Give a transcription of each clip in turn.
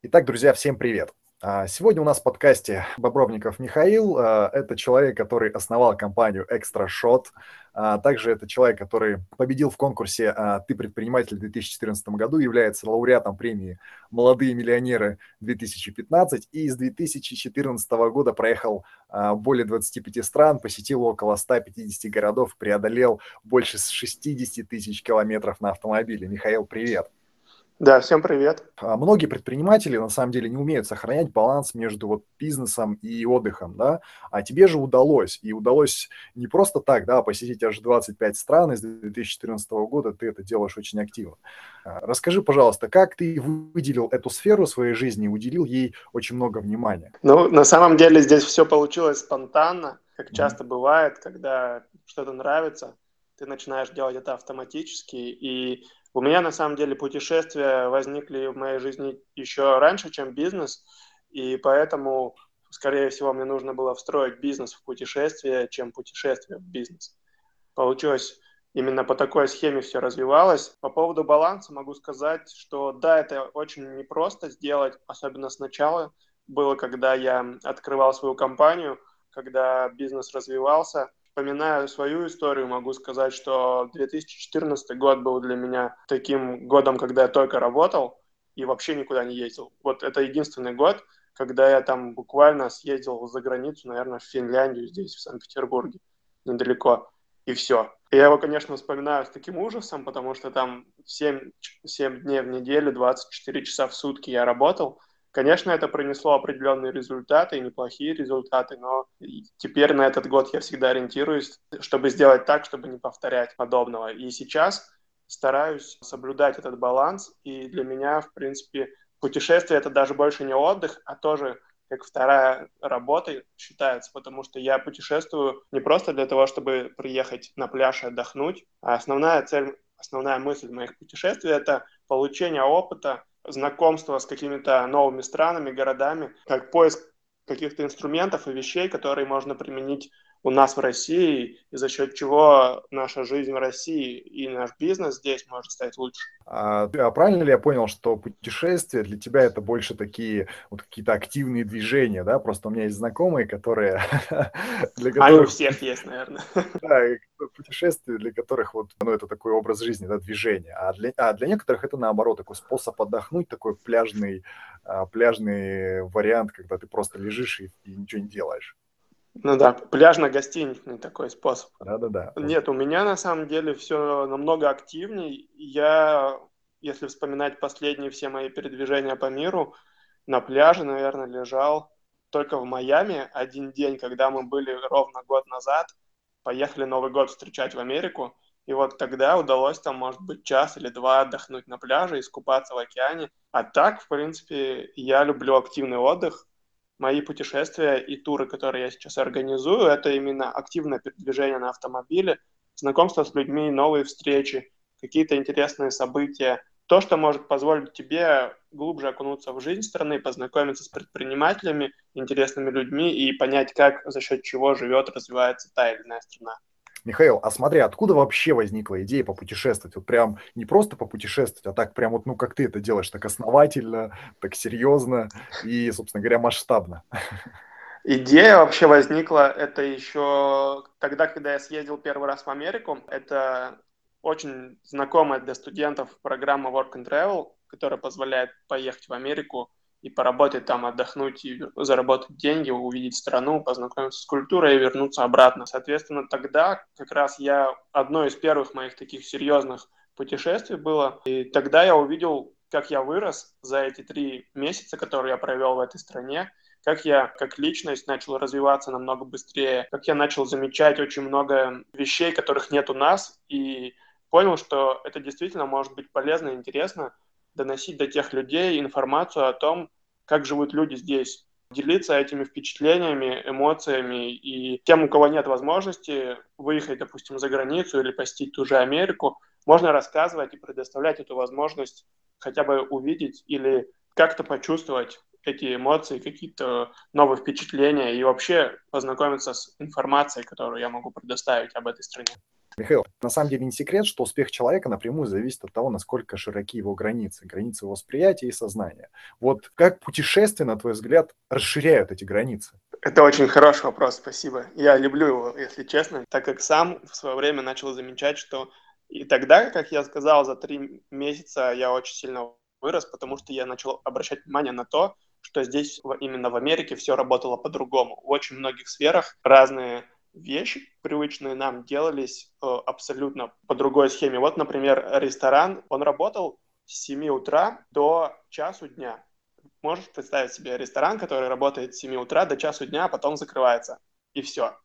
Итак, друзья, всем привет. А, сегодня у нас в подкасте Бобровников Михаил. А, это человек, который основал компанию Extra Shot. А, также это человек, который победил в конкурсе «Ты предприниматель» в 2014 году, является лауреатом премии «Молодые миллионеры 2015» и с 2014 года проехал более 25 стран, посетил около 150 городов, преодолел больше 60 тысяч километров на автомобиле. Михаил, привет! Да, всем привет. А, многие предприниматели на самом деле не умеют сохранять баланс между вот бизнесом и отдыхом, да, а тебе же удалось, и удалось не просто так, да, посетить аж 25 стран из 2014 года, ты это делаешь очень активно. А, расскажи, пожалуйста, как ты выделил эту сферу своей жизни и уделил ей очень много внимания? Ну, на самом деле здесь все получилось спонтанно, как часто mm-hmm. бывает, когда что-то нравится, ты начинаешь делать это автоматически, и у меня на самом деле путешествия возникли в моей жизни еще раньше, чем бизнес, и поэтому, скорее всего, мне нужно было встроить бизнес в путешествие, чем путешествие в бизнес. Получилось именно по такой схеме все развивалось. По поводу баланса могу сказать, что да, это очень непросто сделать, особенно сначала. Было, когда я открывал свою компанию, когда бизнес развивался, вспоминая свою историю, могу сказать, что 2014 год был для меня таким годом, когда я только работал и вообще никуда не ездил. Вот это единственный год, когда я там буквально съездил за границу, наверное, в Финляндию, здесь, в Санкт-Петербурге, недалеко, и все. И я его, конечно, вспоминаю с таким ужасом, потому что там 7, 7 дней в неделю, 24 часа в сутки я работал, Конечно, это принесло определенные результаты, неплохие результаты, но теперь на этот год я всегда ориентируюсь, чтобы сделать так, чтобы не повторять подобного. И сейчас стараюсь соблюдать этот баланс, и для меня, в принципе, путешествие — это даже больше не отдых, а тоже как вторая работа считается, потому что я путешествую не просто для того, чтобы приехать на пляж и отдохнуть, а основная цель, основная мысль моих путешествий — это получение опыта, знакомство с какими-то новыми странами, городами, как поиск каких-то инструментов и вещей, которые можно применить у нас в России, и за счет чего наша жизнь в России и наш бизнес здесь может стать лучше. А, а правильно ли я понял, что путешествия для тебя это больше такие вот какие-то активные движения, да? Просто у меня есть знакомые, которые... для которых... Они у всех есть, наверное. Да, путешествия, для которых вот, ну, это такой образ жизни, да, движение. А для, а для некоторых это наоборот, такой способ отдохнуть, такой пляжный, а, пляжный вариант, когда ты просто лежишь и, и ничего не делаешь. Ну да, пляжно-гостиничный такой способ. Да-да-да. Нет, у меня на самом деле все намного активней. Я, если вспоминать последние все мои передвижения по миру, на пляже, наверное, лежал только в Майами один день, когда мы были ровно год назад, поехали Новый год встречать в Америку, и вот тогда удалось там, может быть, час или два отдохнуть на пляже, искупаться в океане. А так, в принципе, я люблю активный отдых, мои путешествия и туры, которые я сейчас организую, это именно активное передвижение на автомобиле, знакомство с людьми, новые встречи, какие-то интересные события. То, что может позволить тебе глубже окунуться в жизнь страны, познакомиться с предпринимателями, интересными людьми и понять, как, за счет чего живет, развивается та или иная страна. Михаил, а смотри, откуда вообще возникла идея попутешествовать? Вот прям не просто попутешествовать, а так прям вот, ну, как ты это делаешь, так основательно, так серьезно и, собственно говоря, масштабно. Идея вообще возникла, это еще тогда, когда я съездил первый раз в Америку. Это очень знакомая для студентов программа Work and Travel, которая позволяет поехать в Америку и поработать там, отдохнуть и заработать деньги, увидеть страну, познакомиться с культурой и вернуться обратно. Соответственно, тогда как раз я одно из первых моих таких серьезных путешествий было, и тогда я увидел, как я вырос за эти три месяца, которые я провел в этой стране, как я как личность начал развиваться намного быстрее, как я начал замечать очень много вещей, которых нет у нас, и понял, что это действительно может быть полезно и интересно, доносить до тех людей информацию о том, как живут люди здесь, делиться этими впечатлениями, эмоциями. И тем, у кого нет возможности выехать, допустим, за границу или посетить ту же Америку, можно рассказывать и предоставлять эту возможность хотя бы увидеть или как-то почувствовать эти эмоции, какие-то новые впечатления и вообще познакомиться с информацией, которую я могу предоставить об этой стране. Михаил, на самом деле не секрет, что успех человека напрямую зависит от того, насколько широки его границы, границы восприятия и сознания. Вот как путешествия, на твой взгляд, расширяют эти границы? Это очень хороший вопрос, спасибо. Я люблю его, если честно, так как сам в свое время начал замечать, что и тогда, как я сказал, за три месяца я очень сильно вырос, потому что я начал обращать внимание на то, что здесь именно в Америке все работало по-другому. В очень многих сферах разные вещи, привычные нам, делались э, абсолютно по другой схеме. Вот, например, ресторан, он работал с 7 утра до часу дня. Можешь представить себе ресторан, который работает с 7 утра до часу дня, а потом закрывается. И все.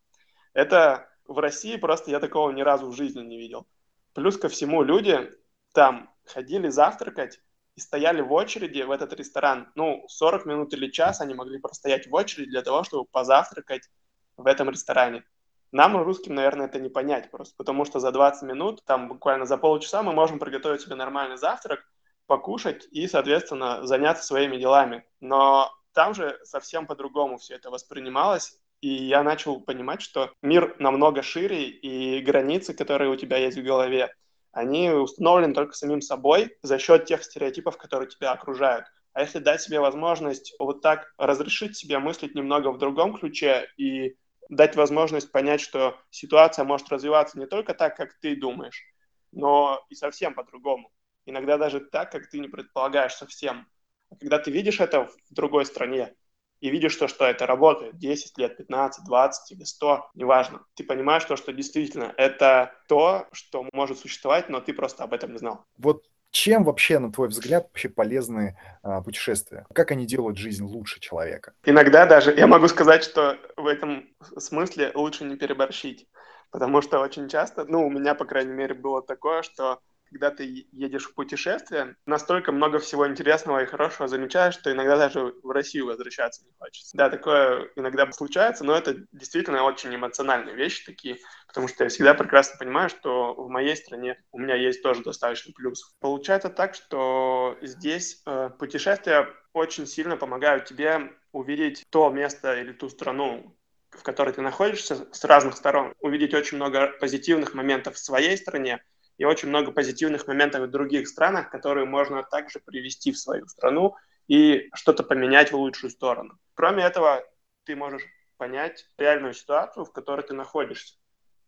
Это в России просто я такого ни разу в жизни не видел. Плюс ко всему люди там ходили завтракать и стояли в очереди в этот ресторан. Ну, 40 минут или час они могли простоять в очереди для того, чтобы позавтракать в этом ресторане. Нам, русским, наверное, это не понять просто, потому что за 20 минут, там буквально за полчаса мы можем приготовить себе нормальный завтрак, покушать и, соответственно, заняться своими делами. Но там же совсем по-другому все это воспринималось, и я начал понимать, что мир намного шире, и границы, которые у тебя есть в голове, они установлены только самим собой за счет тех стереотипов, которые тебя окружают. А если дать себе возможность вот так разрешить себе мыслить немного в другом ключе и дать возможность понять, что ситуация может развиваться не только так, как ты думаешь, но и совсем по-другому. Иногда даже так, как ты не предполагаешь совсем. А когда ты видишь это в другой стране, и видишь то, что это работает 10 лет, 15, 20 или 100, неважно. Ты понимаешь то, что действительно это то, что может существовать, но ты просто об этом не знал. Вот чем вообще, на твой взгляд, вообще полезны а, путешествия? Как они делают жизнь лучше человека? Иногда даже я могу сказать, что в этом смысле лучше не переборщить. Потому что очень часто, ну, у меня, по крайней мере, было такое, что когда ты едешь в путешествие, настолько много всего интересного и хорошего замечаешь, что иногда даже в Россию возвращаться не хочется. Да, такое иногда случается, но это действительно очень эмоциональные вещи такие, потому что я всегда прекрасно понимаю, что в моей стране у меня есть тоже достаточно плюсов. Получается так, что здесь э, путешествия очень сильно помогают тебе увидеть то место или ту страну, в которой ты находишься с разных сторон, увидеть очень много позитивных моментов в своей стране, и очень много позитивных моментов в других странах, которые можно также привести в свою страну и что-то поменять в лучшую сторону. Кроме этого, ты можешь понять реальную ситуацию, в которой ты находишься.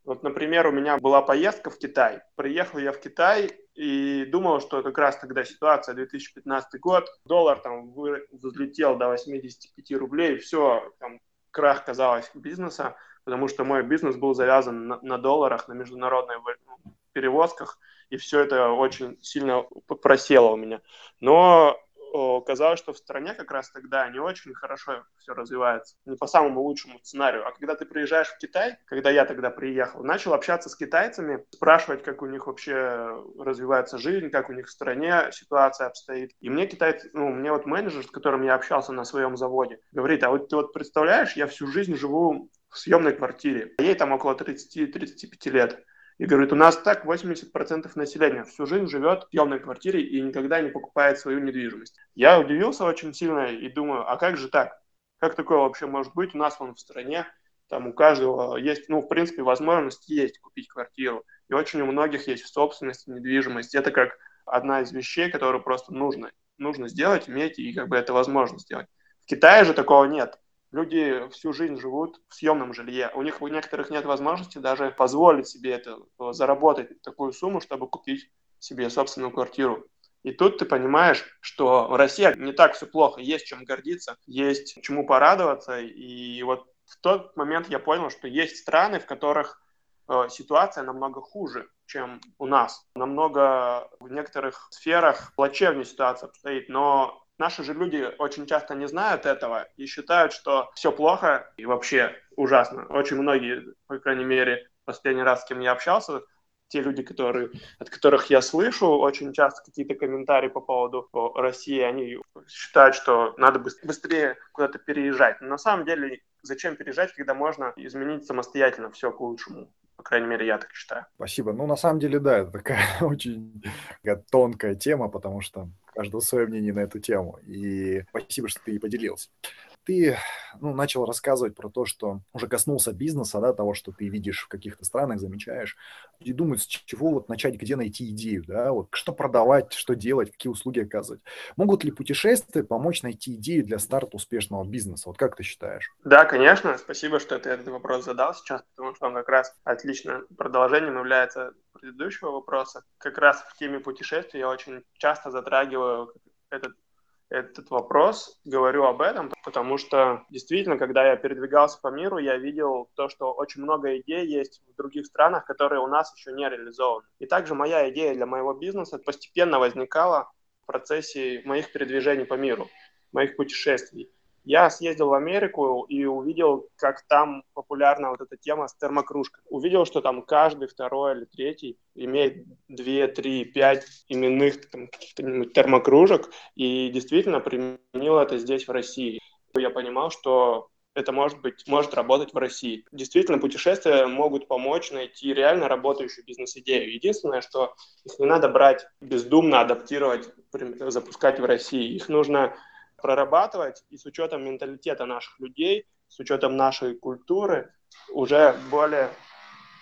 Вот, например, у меня была поездка в Китай. Приехал я в Китай и думал, что как раз тогда ситуация 2015 год, доллар там взлетел до 85 рублей, все, там крах, казалось, бизнеса, потому что мой бизнес был завязан на, на долларах, на международной перевозках, и все это очень сильно просело у меня. Но казалось, что в стране как раз тогда не очень хорошо все развивается, не по самому лучшему сценарию. А когда ты приезжаешь в Китай, когда я тогда приехал, начал общаться с китайцами, спрашивать, как у них вообще развивается жизнь, как у них в стране ситуация обстоит. И мне китайцы, ну, мне вот менеджер, с которым я общался на своем заводе, говорит, а вот ты вот представляешь, я всю жизнь живу в съемной квартире, ей там около 30-35 лет. И говорит, у нас так 80% населения всю жизнь живет в съемной квартире и никогда не покупает свою недвижимость. Я удивился очень сильно и думаю, а как же так? Как такое вообще может быть? У нас вон в стране, там у каждого есть, ну, в принципе, возможность есть купить квартиру. И очень у многих есть в собственности недвижимость. Это как одна из вещей, которую просто нужно, нужно сделать, иметь, и как бы это возможно сделать. В Китае же такого нет люди всю жизнь живут в съемном жилье. У них у некоторых нет возможности даже позволить себе это, э, заработать такую сумму, чтобы купить себе собственную квартиру. И тут ты понимаешь, что Россия не так все плохо, есть чем гордиться, есть чему порадоваться. И вот в тот момент я понял, что есть страны, в которых э, ситуация намного хуже, чем у нас. Намного в некоторых сферах плачевнее ситуация обстоит, но Наши же люди очень часто не знают этого и считают, что все плохо и вообще ужасно. Очень многие, по крайней мере, последний раз, с кем я общался, те люди, которые, от которых я слышу очень часто какие-то комментарии по поводу России, они считают, что надо быстрее куда-то переезжать. Но на самом деле, зачем переезжать, когда можно изменить самостоятельно все к лучшему? По крайней мере, я так считаю. Спасибо. Ну, на самом деле, да, это такая очень тонкая тема, потому что каждого свое мнение на эту тему. И спасибо, что ты поделился. Ты ну, начал рассказывать про то, что уже коснулся бизнеса, да, того, что ты видишь в каких-то странах, замечаешь, и думают, с чего вот начать, где найти идею, да, вот что продавать, что делать, какие услуги оказывать. Могут ли путешествия помочь найти идею для старта успешного бизнеса? Вот как ты считаешь? Да, конечно. Спасибо, что ты этот вопрос задал сейчас, потому что он как раз отлично продолжением является предыдущего вопроса. Как раз в теме путешествий я очень часто затрагиваю этот этот вопрос, говорю об этом, потому что действительно, когда я передвигался по миру, я видел то, что очень много идей есть в других странах, которые у нас еще не реализованы. И также моя идея для моего бизнеса постепенно возникала в процессе моих передвижений по миру, моих путешествий. Я съездил в Америку и увидел, как там популярна вот эта тема с термокружкой. Увидел, что там каждый второй или третий имеет 2, 3, 5 именных там, термокружек и действительно применил это здесь, в России. Я понимал, что это может быть, может работать в России. Действительно, путешествия могут помочь найти реально работающую бизнес-идею. Единственное, что их не надо брать бездумно, адаптировать, запускать в России. Их нужно прорабатывать и с учетом менталитета наших людей, с учетом нашей культуры уже более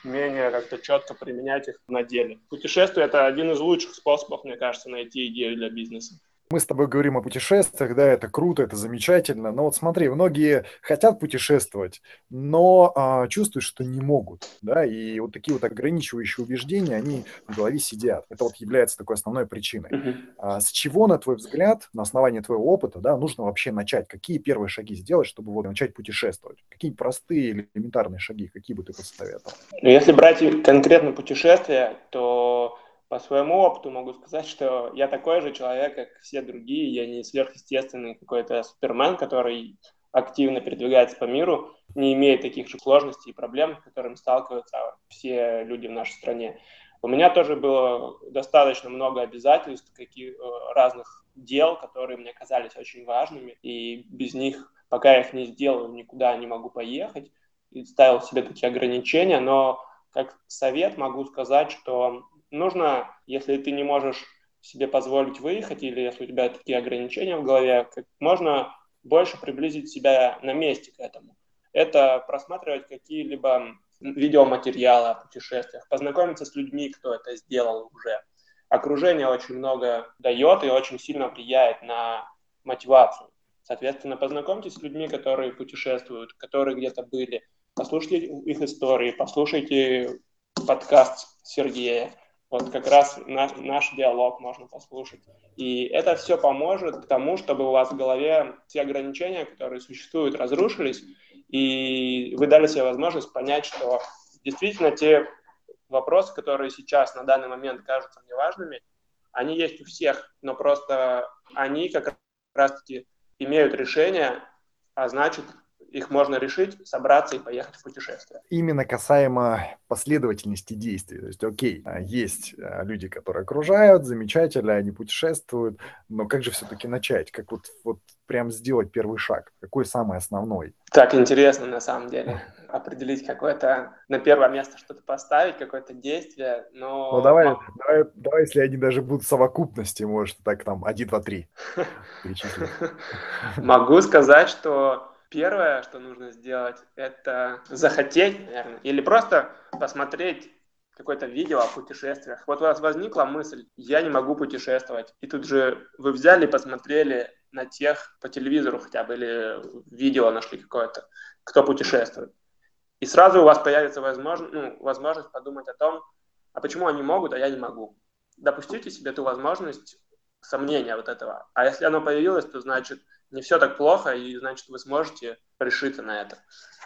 менее как-то четко применять их на деле. Путешествие – это один из лучших способов, мне кажется, найти идею для бизнеса. Мы с тобой говорим о путешествиях, да, это круто, это замечательно. Но вот смотри, многие хотят путешествовать, но а, чувствуют, что не могут, да, и вот такие вот ограничивающие убеждения, они в голове сидят. Это вот является такой основной причиной. Uh-huh. А, с чего, на твой взгляд, на основании твоего опыта, да, нужно вообще начать? Какие первые шаги сделать, чтобы вот начать путешествовать? Какие простые или элементарные шаги, какие бы ты посоветовал? Ну, если брать конкретно путешествия, то по своему опыту могу сказать, что я такой же человек, как все другие. Я не сверхъестественный какой-то супермен, который активно передвигается по миру, не имеет таких же сложностей и проблем, с которыми сталкиваются все люди в нашей стране. У меня тоже было достаточно много обязательств, каких, э, разных дел, которые мне казались очень важными, и без них, пока я их не сделаю, никуда не могу поехать, и ставил себе такие ограничения, но как совет могу сказать, что нужно, если ты не можешь себе позволить выехать, или если у тебя такие ограничения в голове, как можно больше приблизить себя на месте к этому. Это просматривать какие-либо видеоматериалы о путешествиях, познакомиться с людьми, кто это сделал уже. Окружение очень много дает и очень сильно влияет на мотивацию. Соответственно, познакомьтесь с людьми, которые путешествуют, которые где-то были, послушайте их истории, послушайте подкаст Сергея, вот как раз наш, наш диалог можно послушать. И это все поможет тому, чтобы у вас в голове все ограничения, которые существуют, разрушились, и вы дали себе возможность понять, что действительно те вопросы, которые сейчас на данный момент кажутся мне важными, они есть у всех, но просто они как раз-таки имеют решение, а значит, их можно решить, собраться и поехать в путешествие. Именно касаемо последовательности действий. То есть, окей, а, есть а, люди, которые окружают, замечательно, они путешествуют, но как же все-таки начать? Как вот, вот прям сделать первый шаг? Какой самый основной? Так интересно на самом деле определить какое-то, на первое место что-то поставить, какое-то действие, но... Ну давай, давай, давай, если они даже будут в совокупности, может, так там, один, два, три Могу сказать, что Первое, что нужно сделать, это захотеть, наверное, или просто посмотреть какое-то видео о путешествиях. Вот у вас возникла мысль, я не могу путешествовать. И тут же вы взяли посмотрели на тех по телевизору хотя бы, или видео нашли какое-то, кто путешествует. И сразу у вас появится возможность, ну, возможность подумать о том, а почему они могут, а я не могу. Допустите себе ту возможность сомнения вот этого. А если оно появилось, то значит не все так плохо, и значит вы сможете решиться на это.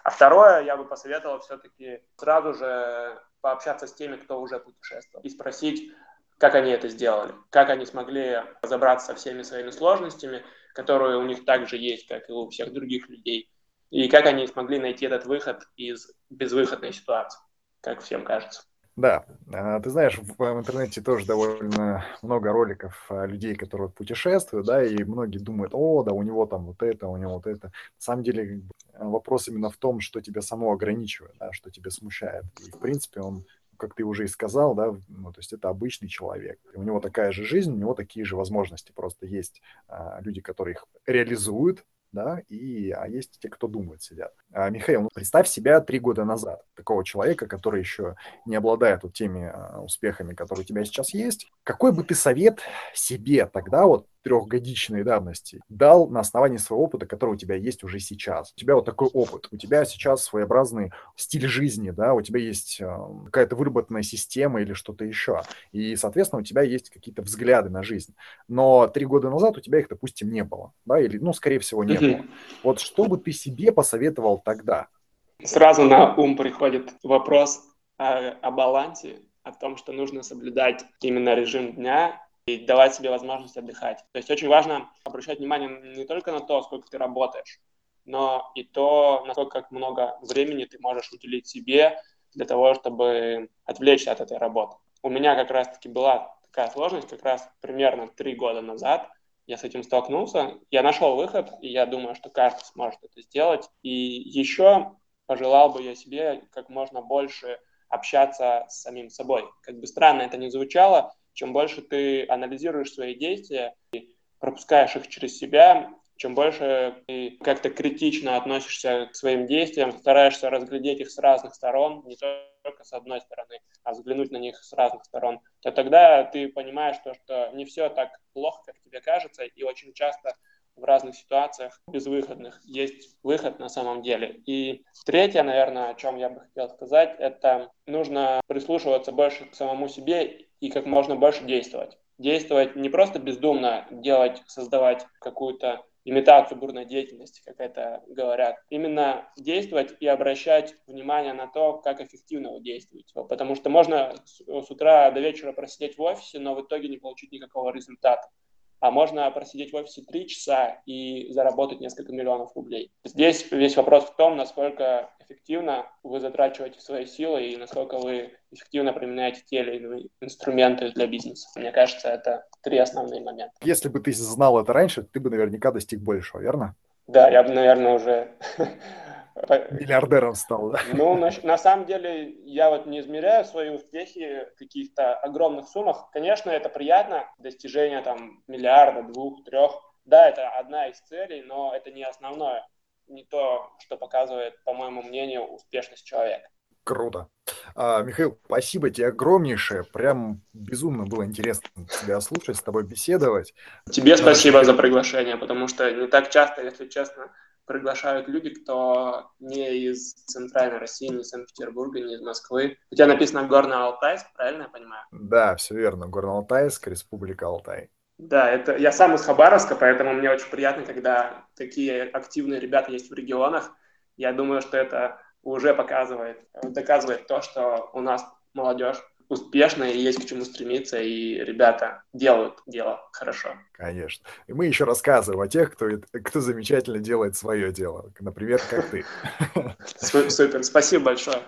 А второе, я бы посоветовал все-таки сразу же пообщаться с теми, кто уже путешествовал, и спросить, как они это сделали, как они смогли разобраться со всеми своими сложностями, которые у них также есть, как и у всех других людей, и как они смогли найти этот выход из безвыходной ситуации, как всем кажется. Да, а, ты знаешь, в интернете тоже довольно много роликов людей, которые путешествуют, да, и многие думают, о, да, у него там вот это, у него вот это. На самом деле вопрос именно в том, что тебя само ограничивает, да, что тебя смущает. И, в принципе, он, как ты уже и сказал, да, ну, то есть это обычный человек. У него такая же жизнь, у него такие же возможности. Просто есть а, люди, которые их реализуют, да, и а есть те, кто думают, сидят. А, Михаил, ну, представь себя три года назад, такого человека, который еще не обладает вот теми а, успехами, которые у тебя сейчас есть. Какой бы ты совет себе тогда вот трехгодичной давности дал на основании своего опыта, который у тебя есть уже сейчас. У тебя вот такой опыт, у тебя сейчас своеобразный стиль жизни, да, у тебя есть э, какая-то выработанная система или что-то еще, и, соответственно, у тебя есть какие-то взгляды на жизнь. Но три года назад у тебя их, допустим, не было, да, или, ну, скорее всего, не было. Вот что бы ты себе посоветовал тогда? Сразу на ум приходит вопрос о, о балансе, о том, что нужно соблюдать именно режим дня и давать себе возможность отдыхать. То есть очень важно обращать внимание не только на то, сколько ты работаешь, но и то, насколько много времени ты можешь уделить себе для того, чтобы отвлечься от этой работы. У меня как раз-таки была такая сложность, как раз примерно три года назад я с этим столкнулся. Я нашел выход, и я думаю, что каждый сможет это сделать. И еще пожелал бы я себе как можно больше общаться с самим собой. Как бы странно это ни звучало, чем больше ты анализируешь свои действия и пропускаешь их через себя, чем больше ты как-то критично относишься к своим действиям, стараешься разглядеть их с разных сторон, не только с одной стороны, а взглянуть на них с разных сторон, то тогда ты понимаешь то, что не все так плохо, как тебе кажется, и очень часто в разных ситуациях безвыходных есть выход на самом деле. И третье, наверное, о чем я бы хотел сказать, это нужно прислушиваться больше к самому себе и как можно больше действовать. Действовать не просто бездумно, делать, создавать какую-то имитацию бурной деятельности, как это говорят. Именно действовать и обращать внимание на то, как эффективно вы действуете. Потому что можно с утра до вечера просидеть в офисе, но в итоге не получить никакого результата а можно просидеть в офисе три часа и заработать несколько миллионов рублей. Здесь весь вопрос в том, насколько эффективно вы затрачиваете свои силы и насколько вы эффективно применяете те или иные инструменты для бизнеса. Мне кажется, это три основные момента. Если бы ты знал это раньше, ты бы наверняка достиг большего, верно? Да, я бы, наверное, уже Миллиардером стал, да? Ну, на, на самом деле, я вот не измеряю свои успехи в каких-то огромных суммах. Конечно, это приятно, достижение там миллиарда, двух, трех. Да, это одна из целей, но это не основное, не то, что показывает, по моему мнению, успешность человека. Круто. А, Михаил, спасибо тебе огромнейшее. Прям безумно было интересно тебя слушать, с тобой беседовать. Тебе спасибо за приглашение, потому что не так часто, если честно, приглашают люди, кто не из центральной России, не из Санкт-Петербурга, не из Москвы. У тебя написано Горно-Алтайск, правильно я понимаю? Да, все верно. Горно-Алтайск, Республика Алтай. Да, это я сам из Хабаровска, поэтому мне очень приятно, когда такие активные ребята есть в регионах. Я думаю, что это уже показывает, доказывает то, что у нас молодежь успешно и есть к чему стремиться, и ребята делают дело хорошо. Конечно. И мы еще рассказываем о тех, кто, кто замечательно делает свое дело. Например, как ты. Супер. Спасибо большое.